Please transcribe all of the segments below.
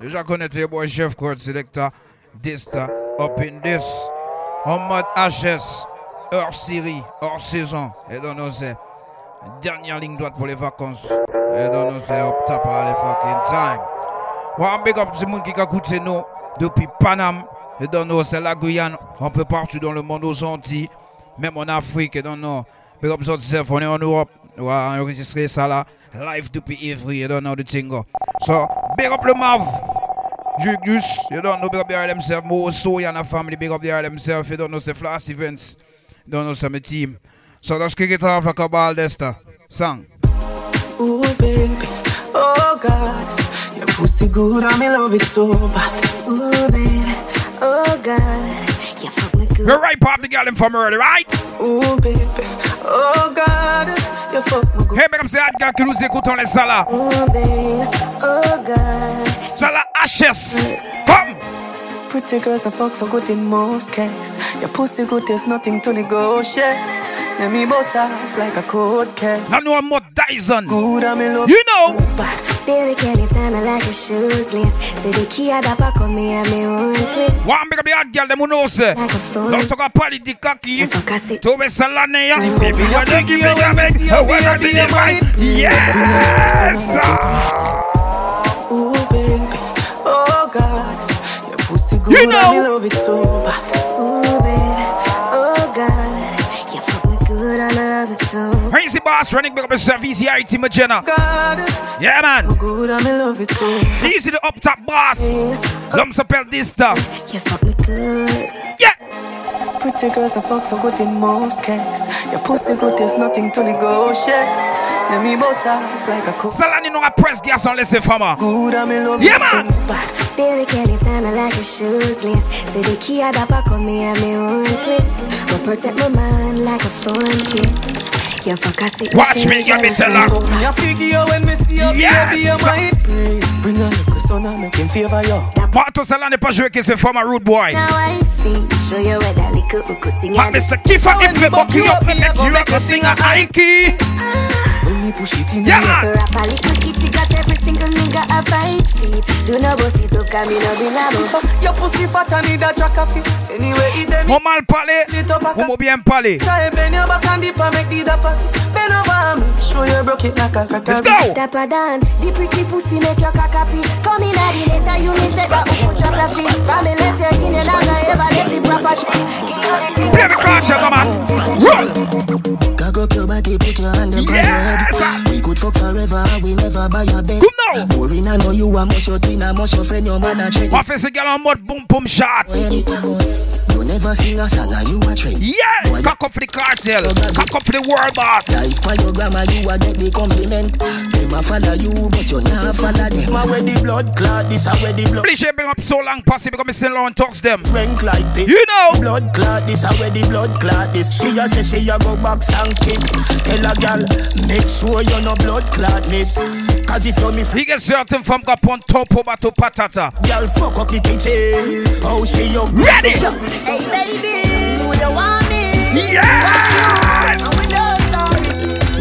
Déjà connaître your boy Chef Court Selector, Dista, up in this. En mode HS, hors série, hors saison. Et donc nous c'est dernière ligne droite pour les vacances. Et donc nous c'est up top les fucking time. Well, big up tout le monde qui a écouté nous depuis Paname. Et donc nous c'est la Guyane, un peu partout dans le monde aux Antilles, même en Afrique. Et donc nous, big up tout on est en Europe. On va enregistrer ça là, live depuis Ivry. don't know the thing go. So, big up le Mav. Jugus, you don't know, big up the Harlem self. Mo so and a family, big up the self. You don't know, say Flash Events. You don't know, my team. So let's kick it off like a ball dester. Song. Ooh, baby, oh God, your pussy good and me love it so bad. Ooh, baby, oh God, you fuck me good. We're right pop the girl in from early, right? Ooh, baby, oh God, you fuck me good. Hey, up say hot girl qui nous écoute, on les. Ooh, oh. Ça là, oh, HS. Oh, Come. Pretty girls, the fuck so good in most cases. Your pussy good, there's nothing to negotiate. Let me boss off like a cold case. Know I'm more Dyson. Good and me love You know. bad. Baby, can you tell me like a shoeless? Say the key at the back of me and me one place. One big up the hot girl, them who know say. Like a phone. Don't talk about politique aquí. And fuck, I say, Tu ves a la nea. Baby, you you're the think give you me a always big. see your Oh, what baby, I your mind. mind. Yes. Ooh, baby, oh God, your pussy good You know. and me love it so bad. Love it so. Crazy boss running back up yourself. Easy IT Magena. Yeah, man. good and me love it so. Easy the up top boss. L'homme s'appelle Dysta. You fuck me good. Yeah. Pretty girls, the fuck so good in most cases. Your pussy good, there's nothing to negotiate. Let me boss up like a cold. Salani non presse garçon laissez femme. Good and me love Yeah, man. Baby, can you tell me like a shoeless? Say the key at the back of me and me one place. But protect my mind like a phone case. You fuck I see Watch me, get me tell her. So me a figure when me see your Yes. baby, you might pray. Bring a little son and make him favor you. Moi, tout cela n'est pas joué que c'est femme rude boy. Now I feel show you where that little uku thing But Mr. Kiffer, if me buck you up, me make you make a singer Ike. When me push it in Yeah, the man. Rap a little kitty got every single nigga a five feet. Do not bust it up, come in a bring a bump. Your pussy fat and need a track of it. Anyway, it dem Mon mal parler, Lit up mon bien parler. Try bend your back and dip and make the da pass. Bend over and make sure you broke it like a cracker. Let's go. Dapper Dan, the pretty pussy make your cock happy. Come in at the later, you miss it, but who drop the feet. From the letter in your dagger, ever get the proper shit. Give you the thing. Play the caution, man. Roll. Cock up your body, put your hand up Yes. your head. We could fuck forever, we never buy a bed. Come now. Boring, I know you a mush your twin, a mush your friend, your man a trick. Moi, fais ce gars en mode boom boom shot. You never sing a song, and you a trend. Yeah. Cock up for the cartel. Cock up for the world boss. Life by your grandma, you a get the compliment. Them a follow you, but you not follow them. A where the blood clot, this a where the blood Please bring up so long posse because me still on talks them. rank like this. You know. Blood clot, this a where the blood clot this. She a say she a go back sang kid. Tell a gal, make sure you no blood clot miss. Cause if you miss, He get certain from Gapon Topo Bato Patata. gal fuck up the kitchen. How she you Ready? Hey baby, you the want me. Yes. And we don't know.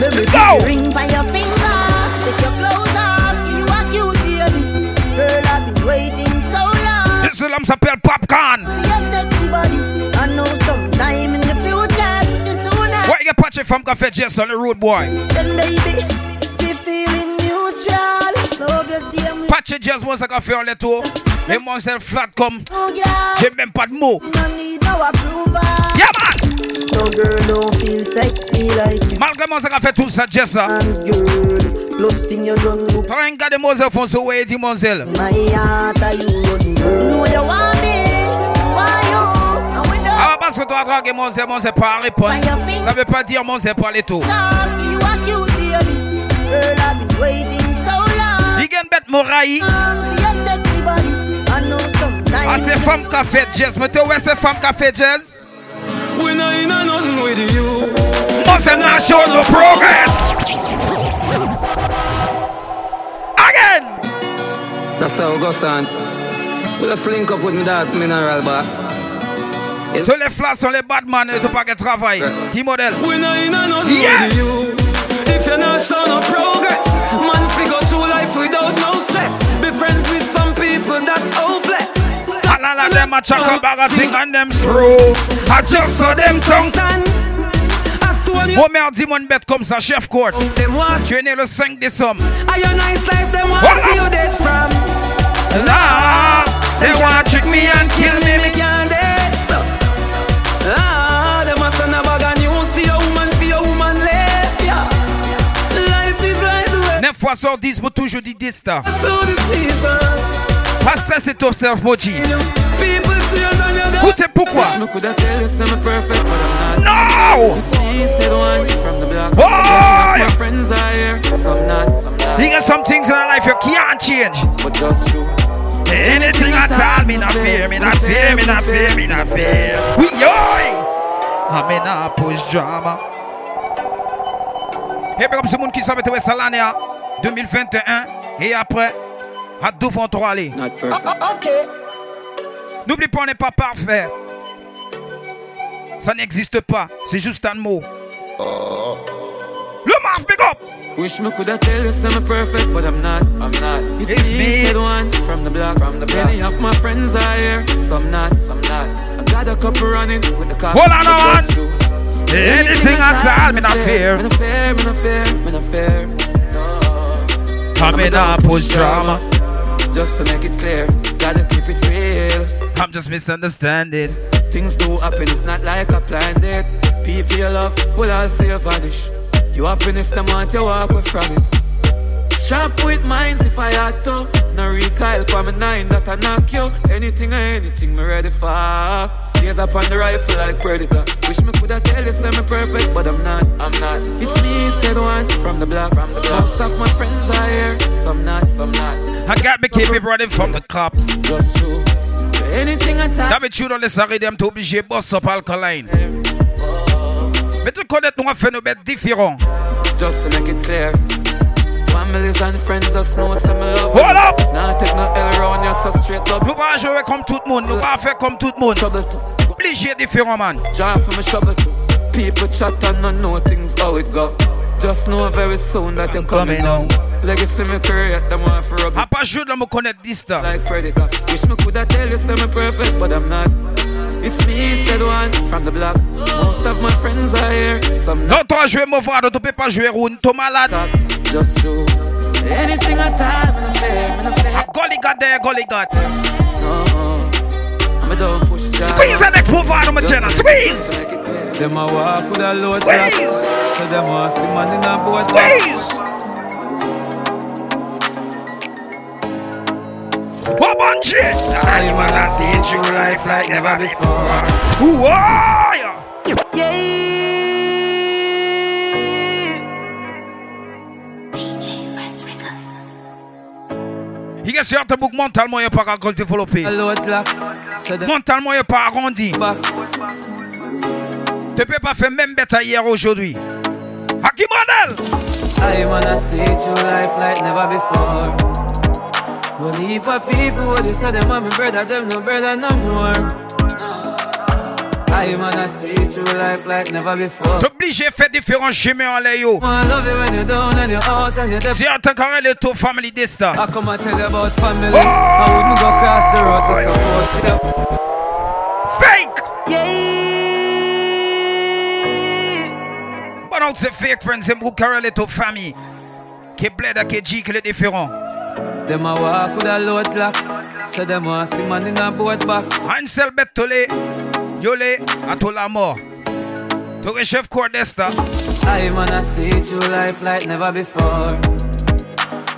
Let's go. Ring by your finger, take your clothes off. You are cute, baby. Girl, I've been waiting so long. This l'homme s'appelle Popcorn. For your sexy body. I know sometime in the future, the sooner. Where you get Patrick from Cafe Jess on the road boy? Then baby, be feeling neutral. Love your same Patrick Jess moi ça qu'a fait en letto. Et moi flat comme. Yeah. J'ai même pas de mots. No need no. Yeah man. No girl don't feel sexy like you. Malgré moi ça qu'a fait tout ça Jessa. Man's girl. Plus thing you done look T'as un gars de Moselle font ce way dit Moselle. my heart are you running girl. Know you want me. Why you? And we don't Ah que toi draguer Moselle, Moselle pas répondre. Ça veut pas dire Moselle pas les tout. You are cute. Girl, I've been waiting so long. Il gagne bête Moraï. For your sexy body. I know sometime. Ah c'est femme café jazz. Mais tu vois c'est femme café jazz. We not in a nothing with you. Moselle n'a show no progress. Again. That's how Augustin. We just link up with me dog mineral boss. Tous les flats sont les badman et tu pas de travail. Yes. Qui modèle? We not in a nothing Yeah. with you. If you're not showing no progress, them a chuck a bag of thing and them screw. I just saw them tongue. Oh merde, dis-moi bête comme ça, chef Kurt. Tu es né le 5 décembre. Are your nice life, them want Voilà. see you dead from. Nah, they want trick me and kill me. Me can't dead, so. Ah, them a send a bag of news to your woman, for your woman left, yeah. Life is like the way 9 fois sur 10 pour toujours the season. Passe là, c'est ton self, Moji. People cheer on your Où t'es pourquoi? Me coulda tell you say me perfect, but I'm not. No! He said one from the block. Boy! Yeah, my friends are here, some not, some not. You got some things in your life you can't change. But just true. Anything at all, me not fear, me not fear, me not fear, me not fear. We yoy! I'm in a push drama. Et puis comme ce monde qui savait où ça l'année 2021 et après, à deux fois trois aller. Not perfect. N'oublie pas, on n'est pas parfait. Ça n'existe pas, c'est juste un mot. Le Marv, big up! Wish me coulda tell you say me perfect, but I'm not. I'm not. It's, It's me. me. Said one from the block. From the block. Many of my friends are here, some not, some not. I got a couple running with the cops. Hold on, but hold just on. true. Anything at all, me not fear. Me not fear, me not fear, me not fear. No. I'm in a push drama. Just to make it clear, gotta keep it real. I'm just misunderstanding. Things do happen, it's not like I planned it. People you love will all see you vanish. Your happiness, the want you walk away from it. Sharp with minds if I had to. No recoil, for me nine that I knock you. Anything or anything, me ready for. Gaze up on the rifle like predator. Wish me coulda tell you say me perfect, but I'm not. I'm not. It's me, said one from the block. From the block. Most of my friends are here, some not, some not. I got me keep me running from the cops. Just true. Anything I time. D'habitude, on laisse arrêter, t'es obligé de boss up alkaline. Mais tu connais, nous nos bêtes différents. Just to make it clear. Families and friends just know some love. Hold up! Nah, take no L around you, so straight up. Nous pas jouer comme tout le monde, nous pas faire comme tout le monde. Trouble too. Obligé différent, man. Jar for me trouble too. People chat and not know things how it go. Just know very soon that you're coming coming home. Legacy me career, them want for rub À pas jouer de me connaître dysta. like predator. Wish me coulda tell you say me perfect, but I'm not. It's me, said one from the block. Most of my friends are here, some not. Non, toi jouer mauvais, tu peux pas jouer round, t'es malade. Just true. Anything I time, me no fear, me no fear. Ah, golly got there, golly got. No, I'm don't push. Squeeze the next move out of my channel, squeeze! Them a walk with a load Squeeze! So them a see man in a boat Squeeze! What on shit? I'm gonna see through life like never before. Ooh, oh, yeah. Il est sûr que book mentalement, il n'est pas encore développé. A load lock. So them Mentalement, il n'est pas arrondi. box. Tu peux pas faire même bête hier aujourd'hui. Hakim Radel! I wanna see through life like never before. One heap of people, what they say them want me brother, them no brother no more. No. I wanna see through life like never before. T'es obligé de faire différents chemins en l'air. Si on te carré le tour family d'esta. I come and tell you about family. Oh! I wouldn't go cross the road to support you. Fake! Yeah. Don't say fake friends, c'est pour carré le tour famille. Qui bled à qui dit qu'il est différent. Them a walk with a load lock. So them a see man in a boat box. Un seul bête tolé. Yolé, à tout la mort. Tu es chef Kurt d'esta. I wanna see through life like never before.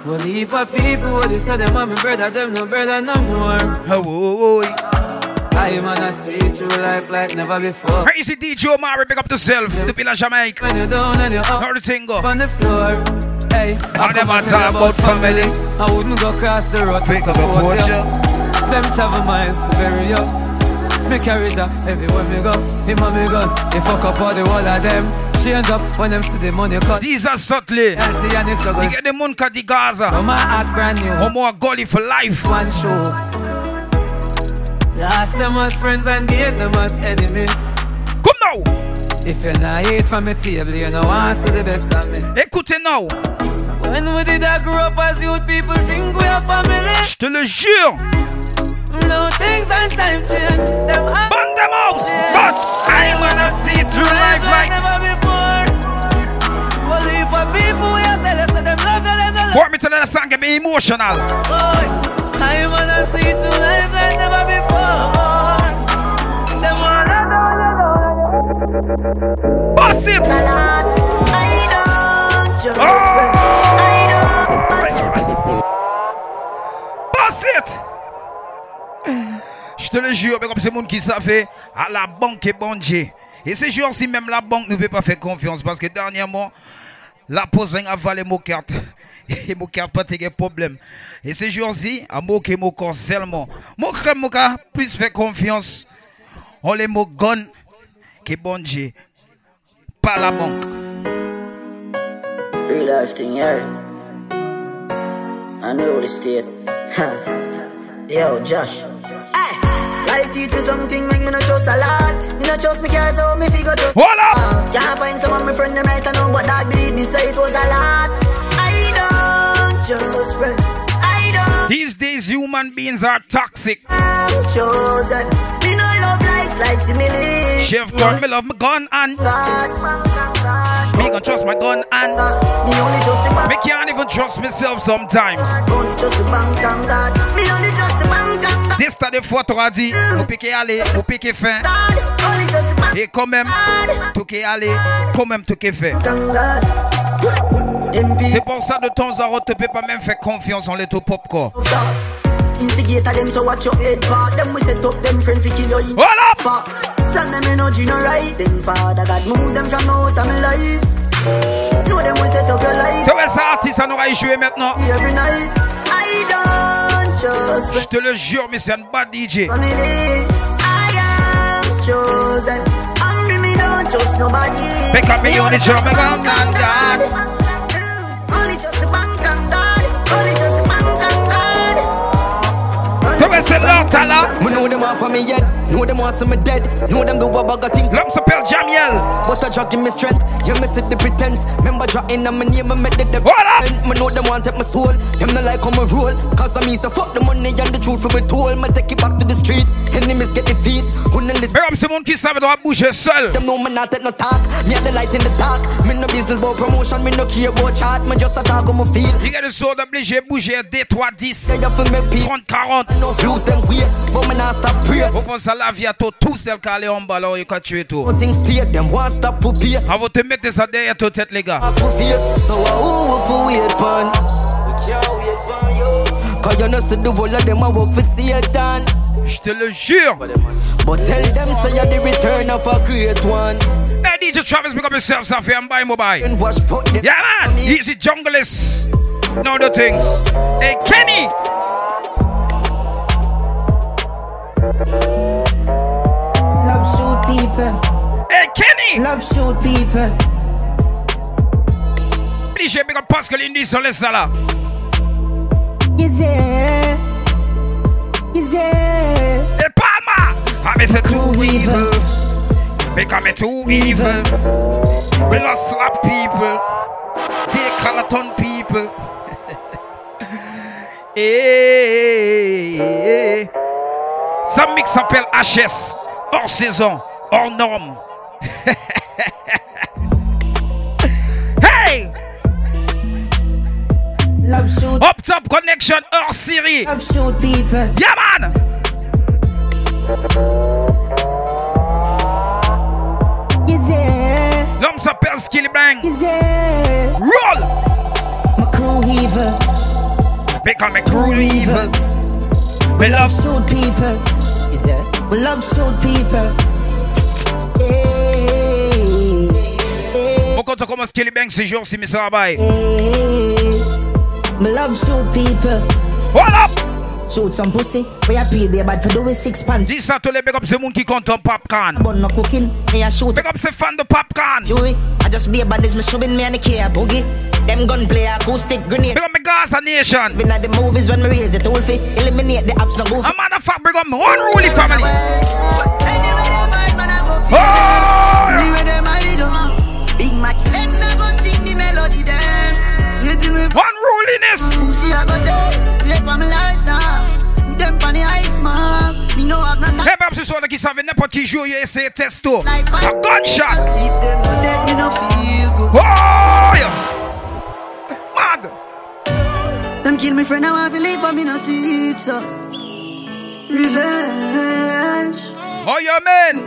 One heap of people, they say them want me brother, them no brother no more. Oh, oh, oh. I wanna see through life like never before. Crazy DJ Omari, pick up yourself. Depuis la Jamaïque. When you're down and you're up Everything go. on the floor. Hey, I I never talk about family. I wouldn't go cross the road to Because support you. Them travel miles to bury you. Me carry that everywhere me go. Him and me gun. They fuck up all the whole of them. Change up when them see the money cut. These are subtly. Healthy and it's. You get the moon cut the Gaza. Come and act brand new. Or more gully for life. one show. Last them as friends and gain them as enemy. Come now. If you're not eat from my table, you know I see the best of me. Écoutez now. When we did I grow up as youth, people think we are family. Je te le jure. No things and time change. Them Burn them out. But I wanna see through life like. never before. Only for people we are tell us them love them Want me to let the song get me emotional. boy. I wanna see through life like never before. Bust it. Oh. Je te le jure, mais comme c'est monde qui savait, à la banque et bon. Et ces jours-ci, même la banque ne peut pas faire confiance parce que dernièrement, la pose a avalé mon carte. Et mon carte pas de problème. Et ces jours-ci, à moquer mon corps seulement. Mon crème, mon cas, plus faire confiance. On les mots gun que bon Dieu. Pas la banque. Real life thing, yeah. I know the state. Yo, Josh. Life teach me something, make me not trust a lot. Me not trust me care, so me figure trust. Voila! Can't find someone, my friend, them right I know, but that believe me, say it was a lot. I don't just friend. I don't These days, human beings are toxic. I'm chosen. Like. Chef God, me love my gun and me gonna trust my gun and Me only trust the bank. me can't even trust myself sometimes. Only trust the bank and God. Me only trust the bank and God. Des tas de fois, t'auras dit, vous piquez aller, vous piquez fin. Et quand même, tout qui allé, quand même tout qui fait. C'est pour ça de temps à autre, tu peux pas même faire confiance en les tout popcorn. Instigator them, so watch your head part. Them we set up them friend fi kill you Voilà! Fuck. From them energy no right. Then Father God move them from out of my life. Know them we set up your life C'est vrai, ça, artiste, ça n'aura joué maintenant. every night. I don't trust Je te le jure, mais c'est un bad DJ. family. I am chosen. Hungry me don't trust nobody. Pick up me on the drum, bank and God. Tu vois, c'est. Me know them off of me head, know them want see me dead, know them do what bugger think. L'homme s'appelle Jamiel. But I drug give me strength, yeah me see the pretense. Remember dropping on my name, me make the the Voilà! Me know them want take my soul, them not like how me roll. Cause I mean so fuck the money and the truth for me told. Me take it back to the street, enemies get defeat. Who not listen? Mais comme c'est monde qui savait, doit bouger seul. Them know me not take no talk, me the light in the dark. Me no business about promotion, me no care about chat, me just a talk how me feel. Il y a des sauts obligés de bouger des 3, 10, Say you feel me peace, 30, 40. no lose them way, but me not stop pray. Au fond, ça la vie à toi, tout seul qui allait en bas là, il a tué tout. Things stay, them want stop pour pay. Avant de mettre ça derrière ta tête, les gars. Pass with face, so uh, who for wait pon? We can't wait pon you. Cause you know see the whole of them a work for Satan. Je te le jure. But tell them say you're the return of a great one. Hey, DJ Travis, pick up yourself, Safi, and buy mobile. And wash foot. Yeah, man. Easy junglist. No the things. Hey, Kenny. Love shoot people. Hey, Kenny. Love shoot people. DJ, pick up Pascal Indy sur les salles. Is Become too evil. We lost slap people. They Calaton people. hey, hey. Ça mix s'appelle HS. Hors saison. Hors norme. hey! Shoot. Up top connection hors série. People. Yeah, man! There? L'homme s'appelle Skillibeng. Roll! My crew evil. Become a crew evil. We Love shoot people. We love shoot people. Mon compte comme Skillibeng ces jours si mes travail. hey. Me love shoot people. Voilà! Shoot some pussy. We a pay they bad for do with six pants. Tous les big up qui comptent en popcorn. But no cooking. Me a shoot. Big up ces fans de popcorn. Fury. Eh? I just be a bad me shoving me and the care boogie. Them gunplay acoustic grenade. Big up my Gaza Nation. Been at the movies when me raise it all fit. Eliminate the apps no go. A motherfucker big up my unruly family. Anyway, them bad man a oh! go fit. Oh! Anyway, them I do. Big Mac, them na go sing the melody them. You Unruliness. pussy I go take. Play for me life now. Them the ice mark. Me know have no time. Hey, même ce soir, qui savent n'importe qui joue, il essaie testo. A gunshot. If them not dead, me no feel good. Oh, yeah. Mad. Them kill me friend, now I feel leave, but me no see it, so. Revenge. Oh, yeah, man.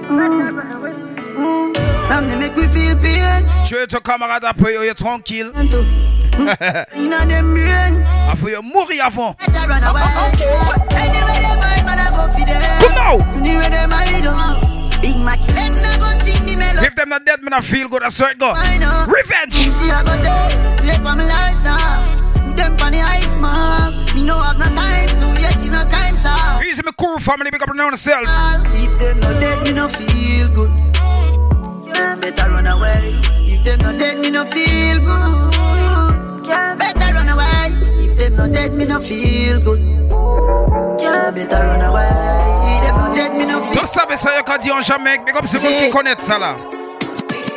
Them mm. they make me feel pain. Es ton camarade après, est tranquille. In a brain. Après, il mourir avant. Come now. If them not dead, man, I feel good. I swear it go. I know. Revenge. Live my life sir. Easy, cool family, big up on yourself. If them not dead, me no feel good. Better run away. If them not dead, me no feel good. Better run away. If them not dead, me no feel good. Better run away. If them not dead, me no feel Tu savais ça, y'a qu'à dire en Jamaïque. Big up, c'est vous qui connaissent ça là.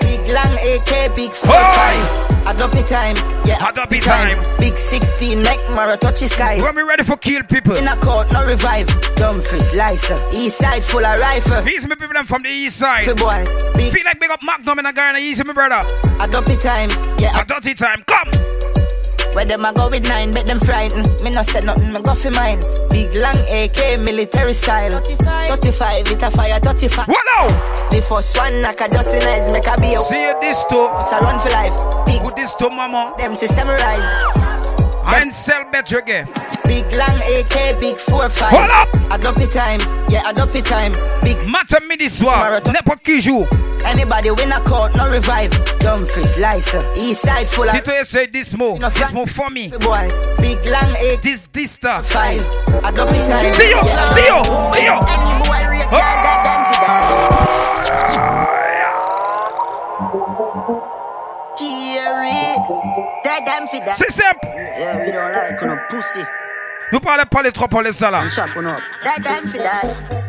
Big long AK, big four Oi! five. Adopt time, yeah. Adopt time. Big 16, make Mara touch the sky. When we ready for kill people. In a court, no revive. Dumfries, Lysa, east side full of rifle. Easy, my people them from the east side. Fi boy, big Feel like big up Magnum in a Ghana. Easy, my brother. adopt time, yeah. A dirty time. Come. Where them a go with nine, bet them frightened. Me no said nothing, me go for mine. Big long AK, military style. 35, it a fire, 35. What now? The first one, knock a just in eyes, make a be a See you this too. So run for life. Big, Put this to mama. them system rise. And sell better again. Big long AK, big four five. Hold up. Adopt time, yeah, adopt time. Big Matter me this one. Marathon. N'importe qui joue. anybody win a court, no revive. Dumfries, Lysa, east side full of Si tu essayes this move, Enough this fun. move for me. boy. Big long AK, This, this stuff. five. Adopt time. Dio, Dio, Dio. Any boy rate, girl, that dance to that. Jerry, that dance to that. C'est simple. We don't like no pussy. Nous parlons pas les trois pour les ça là. Chop on up. That dance to that.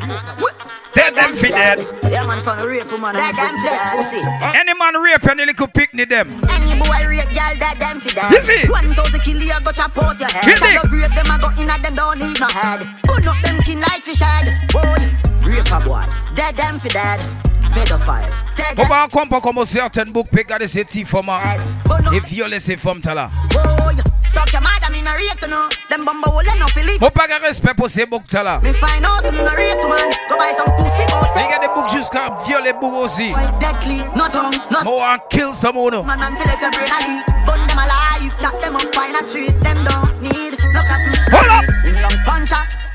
Dead them fi dead. Yeah, man, from the rape woman. That dance to that pussy. Eh. Any man rape any little picnic them. Any boy rape girl that them fi that. You see? One thousand kill you go chop out your head. You see? Follow rape them a go in at them don't need no head. Put up them kin like fish head. Boy, rape a boy. Dead them fi dead. Pedophile. Dead On va comprendre comment certaines boucs garder ces petits formats dead. But no et violer ces femmes oh, là. boy. Suck your madam in a rape to know. Them bumbo will let no feel it. Faut pas de respect pour ces boucs là. Me find out in a rape man. Go buy some pussy Il outside. y a des boucs jusqu'à violer boucs aussi. Boy, deadly, no tongue, no Moi, on kill someone. Man, man, feel like brain a. Burn them alive, chop them up, find a street. Them don't need no cotton. Hold up. In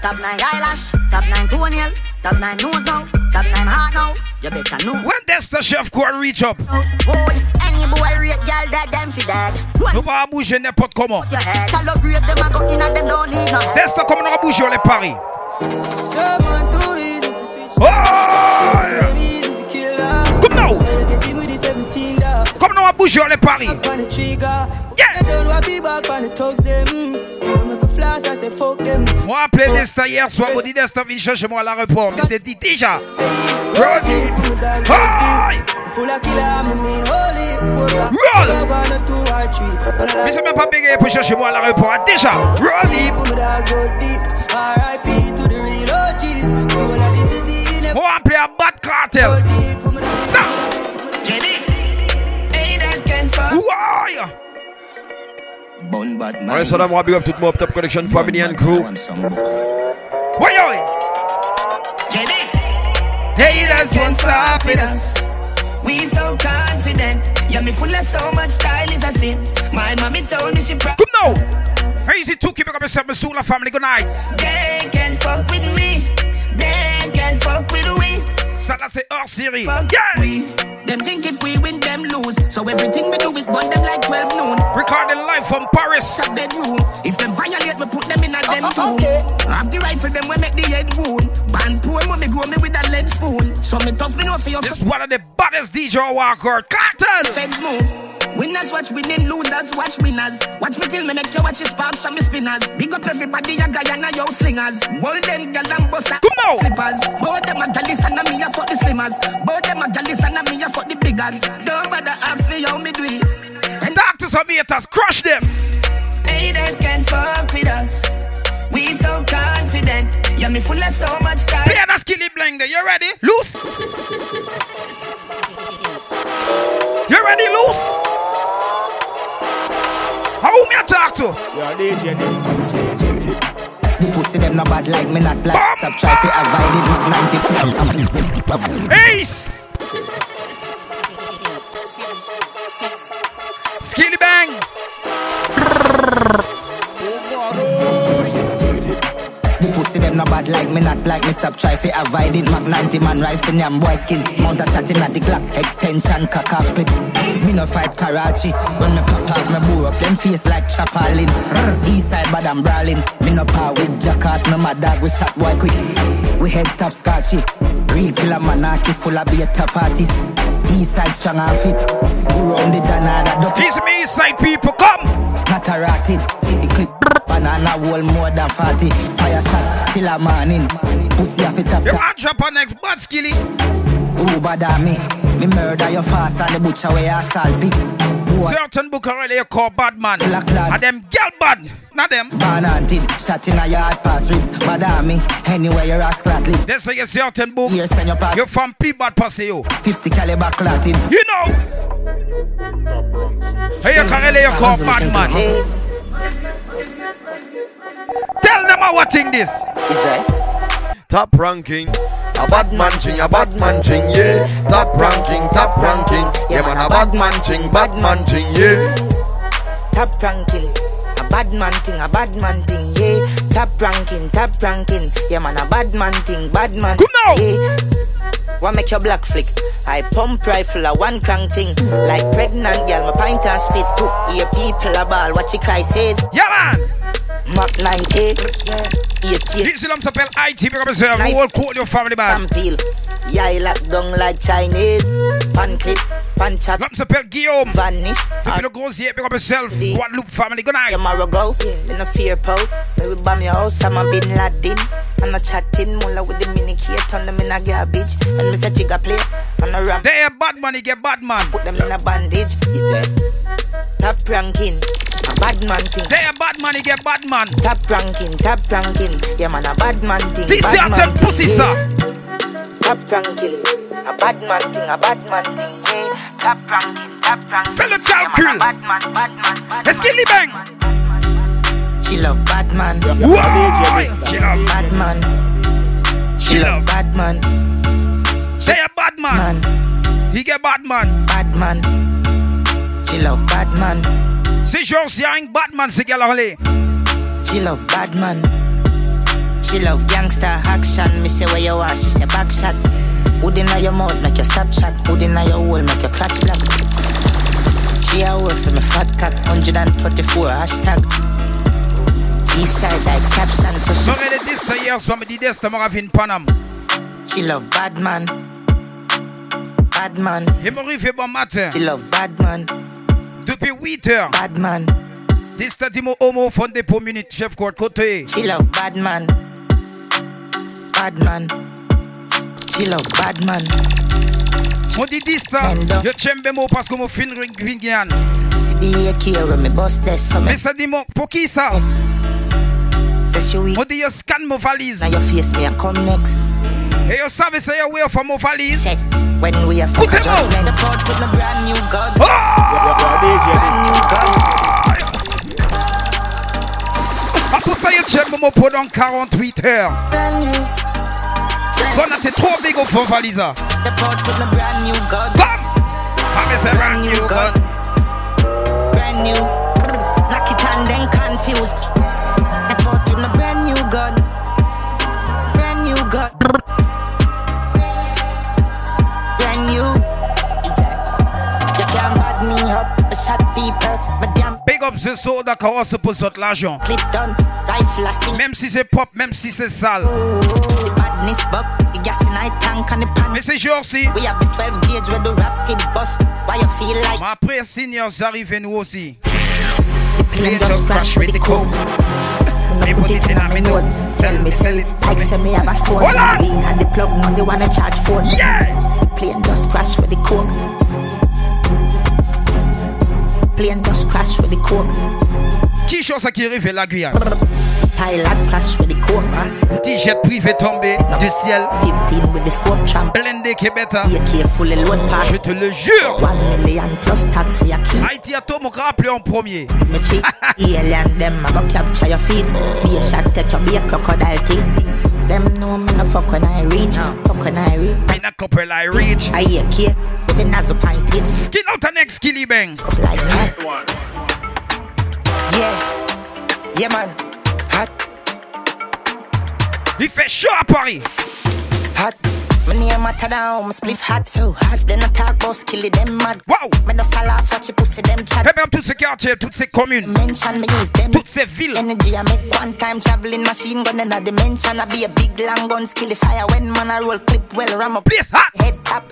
top nine eyelash, top nine toenail, top nine nose now, top nine heart now. You better know. When that's the chef go and reach up. Boy, any boy rape girl dead, them fi dead. Nous One pas bouger n'importe comment. your head. Shallow grave, them a go in and them don't need no head. Testa comme on a bougé les paris. Someone too easy to switch. Oh! So easy to kill her. Come now. So you get hit the 17 dog. Comme on a bougé les paris. Back on the trigger. Yeah. Moi, appelé Dysta hier soir, on dit Dysta vient chercher moi à l'aéroport. Mais c'est dit déjà. Roddy. Hi! Full of killer, I'm the main holy. Roll. One or two or three. Mais c'est même pas bégayé pour chercher moi à l'aéroport. Déjà. Roddy. Put me dog go deep. R.I.P. to the real OGs. So when I visit the in a Moi, appelé à Bad Cartel. deep, put me dog Ça. Why? Bun bad man. Ouais, salam, big up tout le Top Collection Family and Crew. Want some boy. Why, why? Haters won't stop with us. We so confident. Yeah, me full of so much style is a sin. My mommy told me she proud. Come now. Easy to keep it up yourself, Miss Sula family. Good night. They can fuck with me. Ça là, c'est hors série. Yeah. we. Them think if we win, them lose. So everything we do is burn them like 12 noon. Recording live from Paris. A bedroom. If them violate, me put them in a oh, them oh, tomb. okay. Have the rifle, them we make the head wound. Band poor when me grow me with a lead spoon. So me tough me know for your This one of the baddest DJ Walker. Cartel. feds move. Winners watch winning, losers watch winners. Watch me till me make you watch your sparks from me spinners. Big up everybody, a Guyana, yo slingers. Hold them gal and bust a Come on. flippers. Both them a gallis and a me a fuck the slimmers. Both them a gallis and a me a fuck the biggers. Don't bother ask me how me do it. And Doctors and haters, crush them. haters can fuck with us. We so confident. Yeah, Yeah, me full of so much style. Play that skilly bling. You ready? Loose. You ready? Loose. How me I talk to? You're DJ this The pussy them no bad like me not like. Stop try to avoid it not 90. Ace The pussy them no bad like me not like me. Stop try to avoid it. Mac 90 man rise in yam boy skin. Mount a shot in at the Glock. Extension cock off pit Me no fight Karachi. When me pop off me bore up Them face like chapalin East side bad I'm brawling. Me no power with jackass Me my dog we shot boy quick. We head top scotchy Real killer man aki full of beta parties East side strong and fit. Go round the Janada These me east side people come. Not a The clip Banana wall more than 40 Fire shot till a morning. Pussy off it up You want drop on next bad skilly. Who bother me? Me murder your fast and the butcher where you assault big. Certain book already you call bad man. Black lad. And them girl bad. Not them. Born hunted Shot in a yard pass ribs Bother me. Anywhere your ass clot live They say you certain book. Here send your pass You from P-Bad Pussy you. 50 caliber clotting You know. Hey you can really you call bad man Tell them how what thing this Top ranking. A bad man ching, a bad man ching, yeah. Top ranking, top ranking. Yeah, man, a bad man ching, bad man ching, yeah. Top ranking. A bad man thing, a bad man thing, yeah. Top ranking, top ranking. Yeah, man, a bad man thing, bad man. Come now. Yeah. What make your black flick? I pump rifle a one crank thing. Like pregnant girl, my pint and spit. Hear people a ball, what you cry says. Yeah man Mach 9K. Yeah. 8K. This is s'appelle IT up yourself Nice. Whole quote your family man peel. Yeah, I lock down like Chinese. Pan clip, pan chat, L'homme s'appelle Guillaume vanish. Depuis le Grosier Big up yourself Guadeloupe family Good night Tomorrow go, me no fear po. We bomb your house, I'm a bin Laden. I'm not chatting, mulla with the mini key, turn them in a garbage. And me say jigga play, I'm a ram. They a bad man, he get bad man Put them in a bandage. He said, top ranking, a bad man thing. They a bad man, he get bad man. Top ranking, top ranking, yeah man, a bad man thing. This bad is man a pussy thing, sir. Top ranking, a bad man thing, a bad man thing, yeah. Top ranking, top ranking. Fellow yeah, man, a bad man, bad man, bad Let's man. kill the bang She love bad man. Why? She love Bad man. She love Bad man. They a bad man. Man. He get bad man. Bad man. She love bad man. C'est genre si un bad man c'est qu'elle a allé She love bad man. She love gangster action. Me say where you are, she say back shot. Hood inna your mouth, make you stop shot. Hood inna your hole, make your clutch black. She a word for me fat cock. 134 hashtag. East side like caption, so she, J'aurais les disques hier soir, me des t'as fin Panam she love bad man. Bad man. Il m'arrive fait bon matin She love bad man. Depuis 8 heures Bad man. Dis t'as dit mon homo fondé pour minute Chef Kurt côté She love bad man. Bad man. She love bad man. Mon dit dis t'as Endo. Je t'aime mot parce que mon fin ring vingian See the AK when me bust this so me Mais ça dit mon pour qui ça say she weak. Mon dit yo scan mon valise Now your face me a come next. Et yo savez c'est yo way for valise Say when we a fuck a Écoutez-moi. judgment. The port with my brand new gun. Ah Brand new gun. Ah, pour ça yo t'aime mon pendant 48 heures Brand new. Quand on était trop big au fond valise The port with my brand new gun. Bam Ah mais c'est brand new gun Brand new. Knock it and then confused. Up ce saut d'accord c'est pour sortir l'argent clip done. Rifle I sing. Même si c'est pop, même si c'est sale The badness buck. The gas in I tank and the pan. Mais c'est jour si We have the 12 gauge with the rapid bus. Why you feel like Mais après seniors arrivent et nous aussi plane just crash with the coke? They put it in my nose Sell me, sell it. Like say me have a store. Hold on. We had the plug, now they wanna charge phone. Yeah Plane just crash with the coke. Plane just crash with the coke. Qui chose ça qui arrive la Guyane pilot clash with the coke man. T-shirt privé tombé du ciel. 15 with the scope champ. Blindé Kebeta. AK fully load pass. Je te le jure. 1 million plus tax for your key. Haïti a tout mon rappelé en premier. Me cheat. Alien them I go capture your feet. Be a shot take your be a crocodile teeth. Them know me no fuck when I reach. Fuck when I reach. Me na couple I reach. I hear cake. The nazo pint it. Skin out the next killy bang. Like that. Yeah. Yeah man. Hot. Il fait chaud à Paris. Hot. My name matter down, my spliff hot so hot. Then I talk about skilly them mad. Wow. Me just a laugh watch pussy them chat. Et même tous ces quartiers, toutes ces communes, Mention me use them. toutes ces villes. Energy I make one time traveling machine gun in a dimension. I be a big long gun skilly fire when man I roll clip well ram up. Place hot. Head top.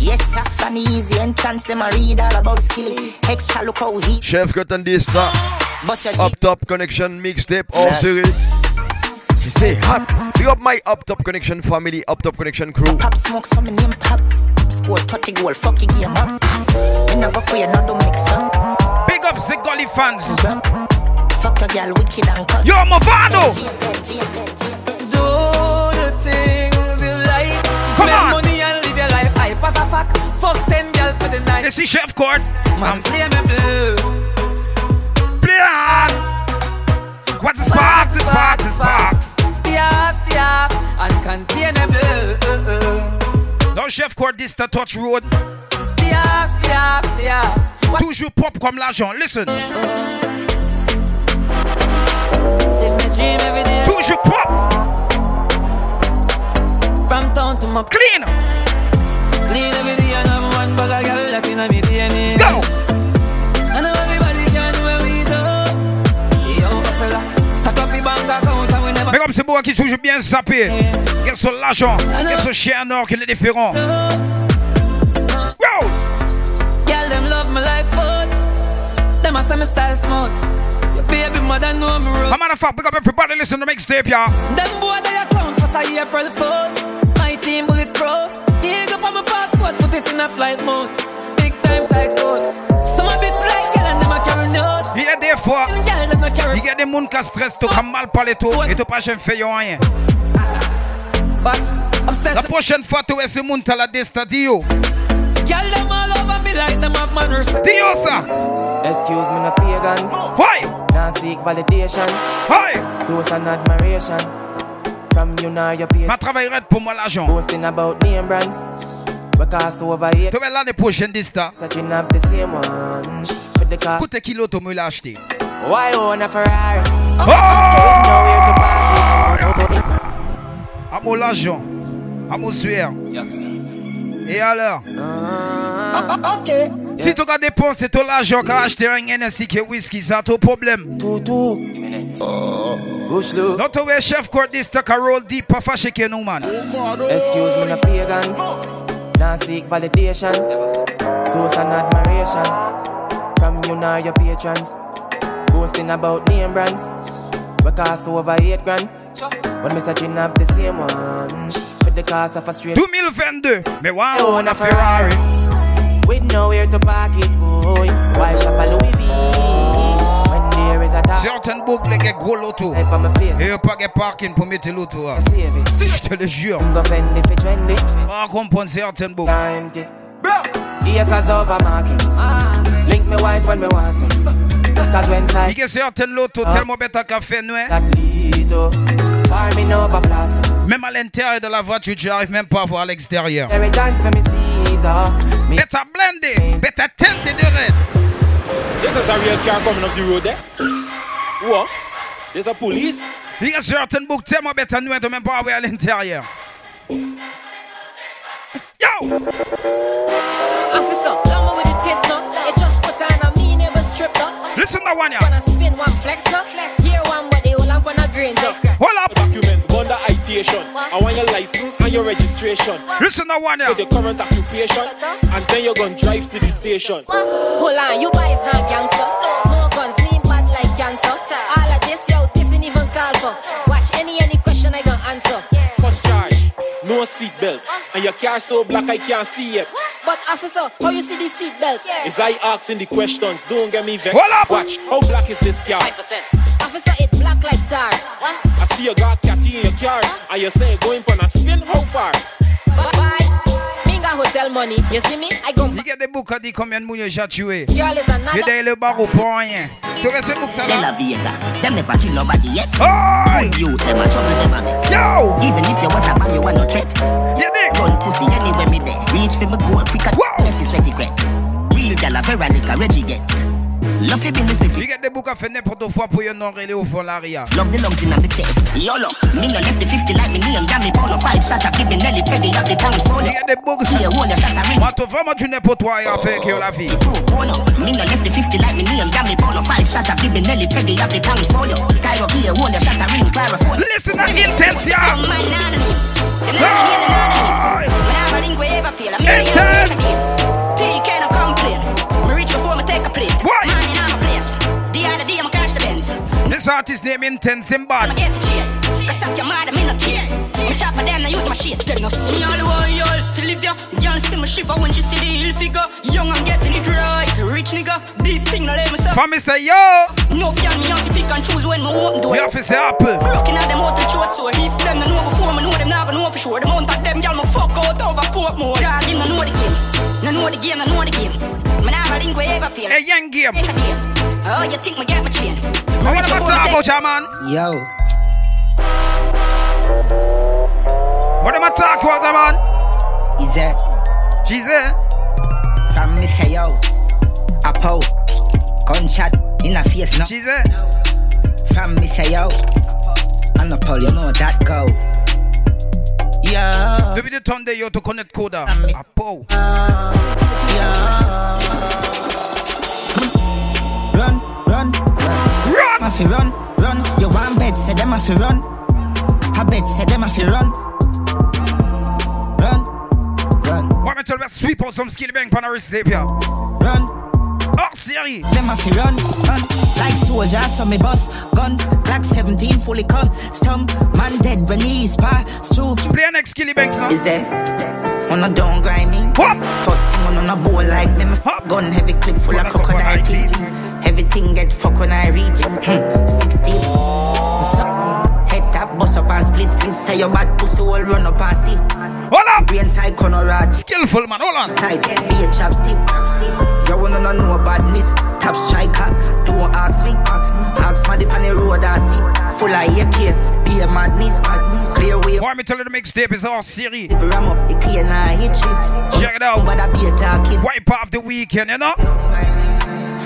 Yes, sir, funny easy entrance. Them I read all about skilly. Extra look how he Chef Cotandista, bust your Up Top Connection Mixtape hors série. Si c'est hot, big up my Up Top Connection family, Up Top Connection crew. pop smoke so me name pop. Score 30 goal, fuck your game up. Me no go play, no do mix up. Big up the Gully fans. Fuck a girl, wicked and cut. Yo, Mavado. Do the things you like. Come Make on. money and live your life. I pass a fuck. Fuck ten girls for the night. Et si Chef Kurt. Man, play me blue. On. What's the sparks, the sparks, the sparks. Stay up, stay up, and contain me blue. Uh, Dans uh, uh. Chef the touch road. Stay up, stay up, stay up. Toujours pop comme l'argent. Listen. live my dream every day. Toujours pop. From town to my Clean. clean every day, and I'm one bag of girl that in my DNA. Let's go. Mais comme c'est beau qui toujours bien sapé. Quel sont l'argent. Quel sont chien en or, quel est différent. Yo. Girl, them love me like food. Them a me style smooth. Your baby mother know me rough. I'm matter of fact, big up everybody listen to the mixtape, y'all. Them boy they a clown for say April Fools. My team bulletproof. Dig up on my passport, put it in a flight mode. Big time tycoon. Some a bits like girl and them a carry nose. Il y a des fois, Girl, them a carry il y a des gens qui stressent, qui mal parler tout, et tu pas jamais fait rien. La prochaine fois, tu es ce monde à la destin, Dio. Girl, them all over me like them have manners. Dio ça. Excuse me, no pagans. Why? Can't seek validation. Why? Toast and admiration. From you now your page. Ma travaillerait pour moi l'argent. Boasting about name brands. Because over here, Tu l'année prochaine, Dista. searching up the same one. For the car. Coûte kilo, tu me l'as acheté. Why own a Ferrari? Oh! À mon l'argent. À mon sueur. Et alors? Si tu as dépensé tout l'argent qu'à acheter un NSC que whisky, ça ton problème. Bush look. Non, tu es chef court Dista qui roll deep, pas fâché que nous, man. Excuse me, pagans. Can't seek validation. Toast and admiration. From you now your patrons. Boasting about name brands. Because over eight grand. When me searching up the same one. For the cost of a straight. 2022. Mais I wow, own a Ferrari. With nowhere to park it, boy. Why shop a Louis V? Certaines boucles, les gars, gros loto. type on my face. Et pas de parking pour mettre l'auto. hein. Save it. Je te le jure. I'm go fend if it trendy. Pas comprendre certaines boucles. Empty. Acres over markets. Link me wife when me want sex. Cause when Il side y a certaines lotos tellement bêtes à café noir. that lead to farming over blossom. Même à l'intérieur de la voiture, tu n'arrives même pas à voir à l'extérieur. Every dance for me seeds oh. Me Bête à blender, bête à tenter de raid. This is a real car coming up the road there. What? There's a police. Il y a certaines boucles tellement bêtes à noir, tu même pas à voir à l'intérieur. Yo! Officer, lama with the tit no. You just put on a mean neighbor strip no. Listen to one, Wanna yeah. spin one flex no. Here one but they all lamp on a green no. Hold up. Documents, bond the citation. I want your license and your registration. Listen to one, yeah. Here's your current occupation. And then you're gonna drive to the station. Hold on, you boys not gangster. No guns, lean bad like cancer. All of this, yo, this ain't even call for. Watch any any question I gonna answer. First charge, no seat belt. And your car so black I can't see it. But officer, how you see the seat belt? Is I asking the questions, don't get me vexed. Hold up. Watch, how black is this car? Officer, it black black like tar. I see you got catty in your car, and you say going for a spin. How far? Bye. Minga hotel money. You see me? I go. Il y a des boucs à dire combien de moun yo déjà tué. Girl is another. Il y a le barreau pour rien. Tu restes bouc De là. la them never kill nobody yet. Oi! Good you, them a trouble them a make. Yo! Even if you was a man, you want no threat. You dig? Gun pussy anywhere me there. Reach for me goal quicker. Wow. Messy sweaty great. Real gal a very like a Reggie get. Love your business with Il y a des boucs à faire n'importe quoi pour y en enrêler au fond l'aria. Love the lungs in my chest. YOLO, me no left the 50 like me name. Damn me pound of five shot of Gibby Nelly Teddy of the town phone. Il y a des boucs. Here, your shot of ring. Tu vraiment du n'importe quoi à faire que la vie. True, bono. Me no left the 50 like me name. Damn me pound of five shot of Gibby Nelly Teddy of the town phone. Cairo here, your shot of ring. Chlorophone. Listen to Intensia. Some man not on it. Them not hear the not on it. When I have a link ever feel, I'm here, Intense. TK no complain. Me reach before me take a plate. Why? Artist name in I'ma bad. get the chair. Cause suck your mother, me no care. Me chopper them, I use my shit. Them no see me all the while, y'all still live ya. Y'all see me shiver when she see the hill figure. Young, I'm getting it right. Rich nigga, this thing no let me suffer. Family say yo. No girl, me have to pick and choose when me open door. We have to say apple. Broken out them the throat so if them no know before me know them never know for sure. The amount of them gal me fuck out over Portmore. Dog, him no know the game. No know the game, no know the game. Me never we ever feel. A young game. Take a day. Oh, you think me get my chain? I want to talk about you, man. Yo, What am I talking about, man? is that She's there. from me say yo? A pow, gunshot in a face no. She's there. From me say yo, and a pow, you know that go. Yo, Depuis le temps de yo to connect coda. A po. run, run. Run. Fi run, run. You want bet, say them a fi run. I bet, say them a fi run. Run, run, Want me tell you sweep out some Skillibeng pan a sleep here. run. Oh, Hors série. Them a fi run, run Like soldiers, so me bust Gun, Glock 17 fully custom Man dead when he is pass through Play an next Skillibeng's now. Is there? On a down grind me What? First thing on on a bowl like me, me Hop. Gun heavy clip full Full of crocodile teeth. Everything get fucked when I reach hmm. 16 so, Head tap, bust up and split split Say your bad pussy all run up and see Hold up. Brain side rod Skillful man. Hold on. side, be a chopstick. You wanna know no badness, top striker. Don't ask me, ask me. Me on the road I see. Full of AK, be a madness, madness. Clear way, Want me tell you the mixtape is hors série. ram up the clear now hit shit. Check it out. I. Wipe off the weekend, you know?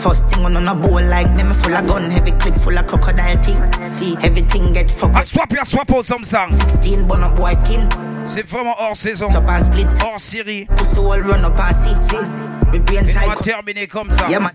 First thing on on a bowl like me, me full of gun, heavy clip full of crocodile teeth. Everything get fucked I up. swap you, swap out some songs. 16 bun up boy skin. C'est vraiment hors saison. Split. Hors série. Pussy all run up see. On va terminer comme ça. Yeah, man.